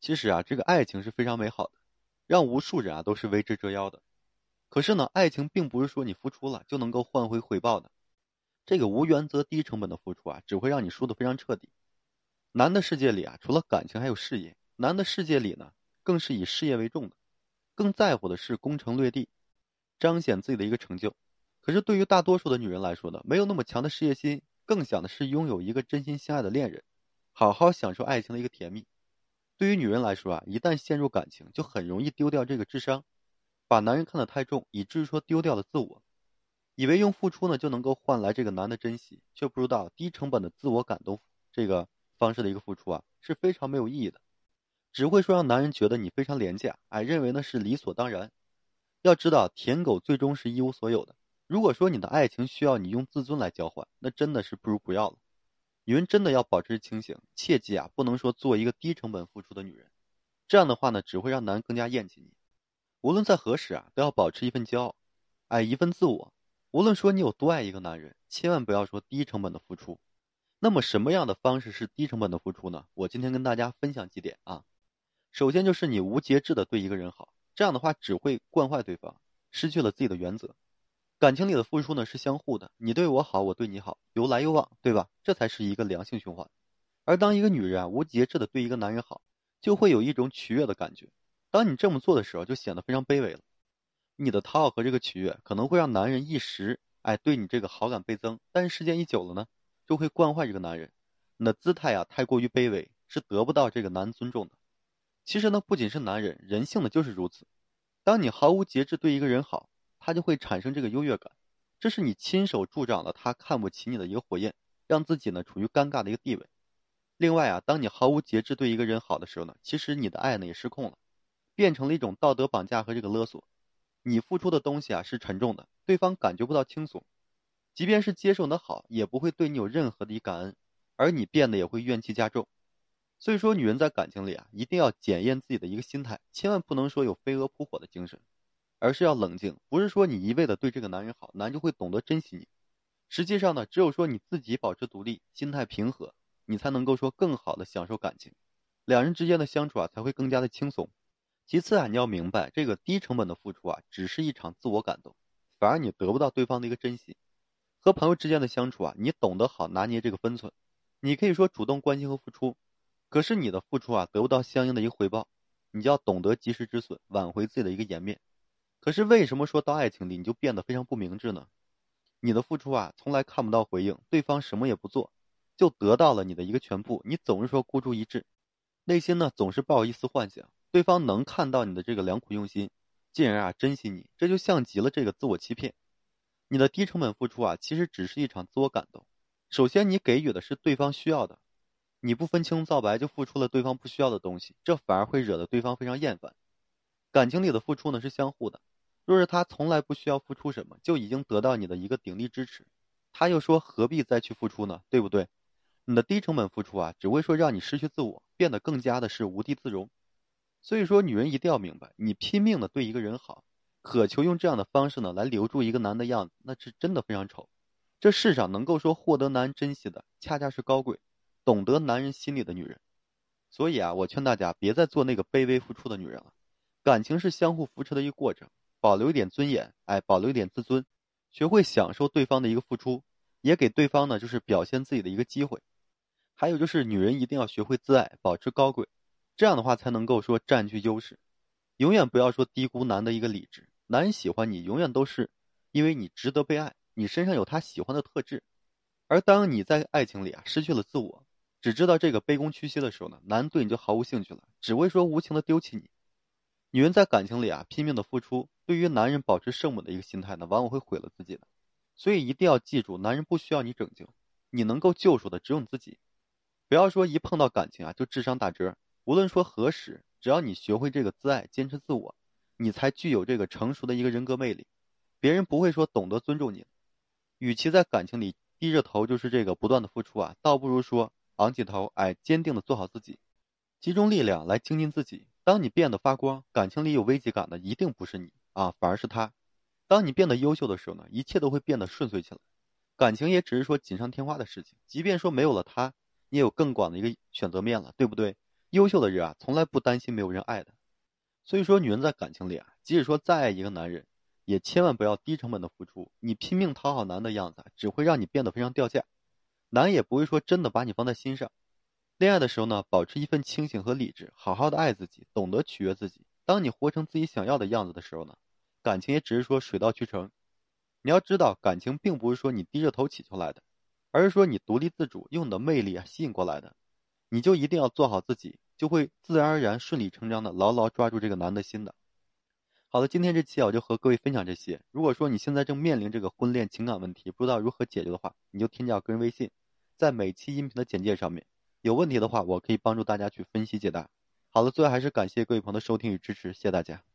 其实啊，这个爱情是非常美好的，让无数人啊都是为之折腰的。可是呢，爱情并不是说你付出了就能够换回回报的。这个无原则、低成本的付出啊，只会让你输得非常彻底。男的世界里啊，除了感情还有事业。男的世界里呢，更是以事业为重的，更在乎的是攻城略地，彰显自己的一个成就。可是对于大多数的女人来说呢，没有那么强的事业心，更想的是拥有一个真心相爱的恋人，好好享受爱情的一个甜蜜。对于女人来说啊，一旦陷入感情，就很容易丢掉这个智商，把男人看得太重，以至于说丢掉了自我，以为用付出呢就能够换来这个男的珍惜，却不知道低成本的自我感动这个方式的一个付出啊是非常没有意义的，只会说让男人觉得你非常廉价，哎，认为呢是理所当然。要知道，舔狗最终是一无所有的。如果说你的爱情需要你用自尊来交换，那真的是不如不要了。女人真的要保持清醒，切记啊，不能说做一个低成本付出的女人，这样的话呢，只会让男人更加厌弃你。无论在何时啊，都要保持一份骄傲，哎，一份自我。无论说你有多爱一个男人，千万不要说低成本的付出。那么什么样的方式是低成本的付出呢？我今天跟大家分享几点啊。首先就是你无节制的对一个人好，这样的话只会惯坏对方，失去了自己的原则。感情里的付出呢是相互的，你对我好，我对你好，有来有往，对吧？这才是一个良性循环。而当一个女人啊无节制的对一个男人好，就会有一种取悦的感觉。当你这么做的时候，就显得非常卑微了。你的讨好和这个取悦可能会让男人一时哎对你这个好感倍增，但是时间一久了呢，就会惯坏这个男人。你的姿态啊太过于卑微，是得不到这个男尊重的。其实呢，不仅是男人，人性的就是如此。当你毫无节制对一个人好。他就会产生这个优越感，这是你亲手助长了他看不起你的一个火焰，让自己呢处于尴尬的一个地位。另外啊，当你毫无节制对一个人好的时候呢，其实你的爱呢也失控了，变成了一种道德绑架和这个勒索。你付出的东西啊是沉重的，对方感觉不到轻松，即便是接受你的好，也不会对你有任何的一感恩，而你变得也会怨气加重。所以说，女人在感情里啊，一定要检验自己的一个心态，千万不能说有飞蛾扑火的精神。而是要冷静，不是说你一味的对这个男人好，男人就会懂得珍惜你。实际上呢，只有说你自己保持独立，心态平和，你才能够说更好的享受感情，两人之间的相处啊才会更加的轻松。其次啊，你要明白这个低成本的付出啊，只是一场自我感动，反而你得不到对方的一个珍惜。和朋友之间的相处啊，你懂得好拿捏这个分寸，你可以说主动关心和付出，可是你的付出啊得不到相应的一个回报，你就要懂得及时止损，挽回自己的一个颜面。可是为什么说到爱情里你就变得非常不明智呢？你的付出啊，从来看不到回应，对方什么也不做，就得到了你的一个全部。你总是说孤注一掷，内心呢总是抱一丝幻想，对方能看到你的这个良苦用心，进而啊珍惜你，这就像极了这个自我欺骗。你的低成本付出啊，其实只是一场自我感动。首先，你给予的是对方需要的，你不分青红皂白就付出了对方不需要的东西，这反而会惹得对方非常厌烦。感情里的付出呢是相互的。若是他从来不需要付出什么，就已经得到你的一个鼎力支持，他又说何必再去付出呢？对不对？你的低成本付出啊，只会说让你失去自我，变得更加的是无地自容。所以说，女人一定要明白，你拼命的对一个人好，渴求用这样的方式呢来留住一个男的样子，那是真的非常丑。这世上能够说获得男人珍惜的，恰恰是高贵、懂得男人心里的女人。所以啊，我劝大家别再做那个卑微付出的女人了。感情是相互扶持的一个过程。保留一点尊严，哎，保留一点自尊，学会享受对方的一个付出，也给对方呢就是表现自己的一个机会。还有就是，女人一定要学会自爱，保持高贵，这样的话才能够说占据优势。永远不要说低估男的一个理智，男人喜欢你，永远都是因为你值得被爱，你身上有他喜欢的特质。而当你在爱情里啊失去了自我，只知道这个卑躬屈膝的时候呢，男对你就毫无兴趣了，只会说无情的丢弃你。女人在感情里啊拼命的付出。对于男人保持圣母的一个心态呢，往往会毁了自己的，所以一定要记住，男人不需要你拯救，你能够救赎的只有你自己。不要说一碰到感情啊就智商打折。无论说何时，只要你学会这个自爱，坚持自我，你才具有这个成熟的一个人格魅力。别人不会说懂得尊重你。与其在感情里低着头就是这个不断的付出啊，倒不如说昂起头，哎，坚定的做好自己，集中力量来精进自己。当你变得发光，感情里有危机感的一定不是你。啊，反而是他。当你变得优秀的时候呢，一切都会变得顺遂起来。感情也只是说锦上添花的事情。即便说没有了他，你也有更广的一个选择面了，对不对？优秀的人啊，从来不担心没有人爱的。所以说，女人在感情里啊，即使说再爱一个男人，也千万不要低成本的付出。你拼命讨好男的样子，只会让你变得非常掉价，男也不会说真的把你放在心上。恋爱的时候呢，保持一份清醒和理智，好好的爱自己，懂得取悦自己。当你活成自己想要的样子的时候呢，感情也只是说水到渠成。你要知道，感情并不是说你低着头乞求来的，而是说你独立自主，用你的魅力啊吸引过来的。你就一定要做好自己，就会自然而然、顺理成章的牢牢抓住这个男的心的。好的，今天这期啊我就和各位分享这些。如果说你现在正面临这个婚恋情感问题，不知道如何解决的话，你就添加我个人微信，在每期音频的简介上面。有问题的话，我可以帮助大家去分析解答。好了，最后还是感谢各位朋友的收听与支持，谢谢大家。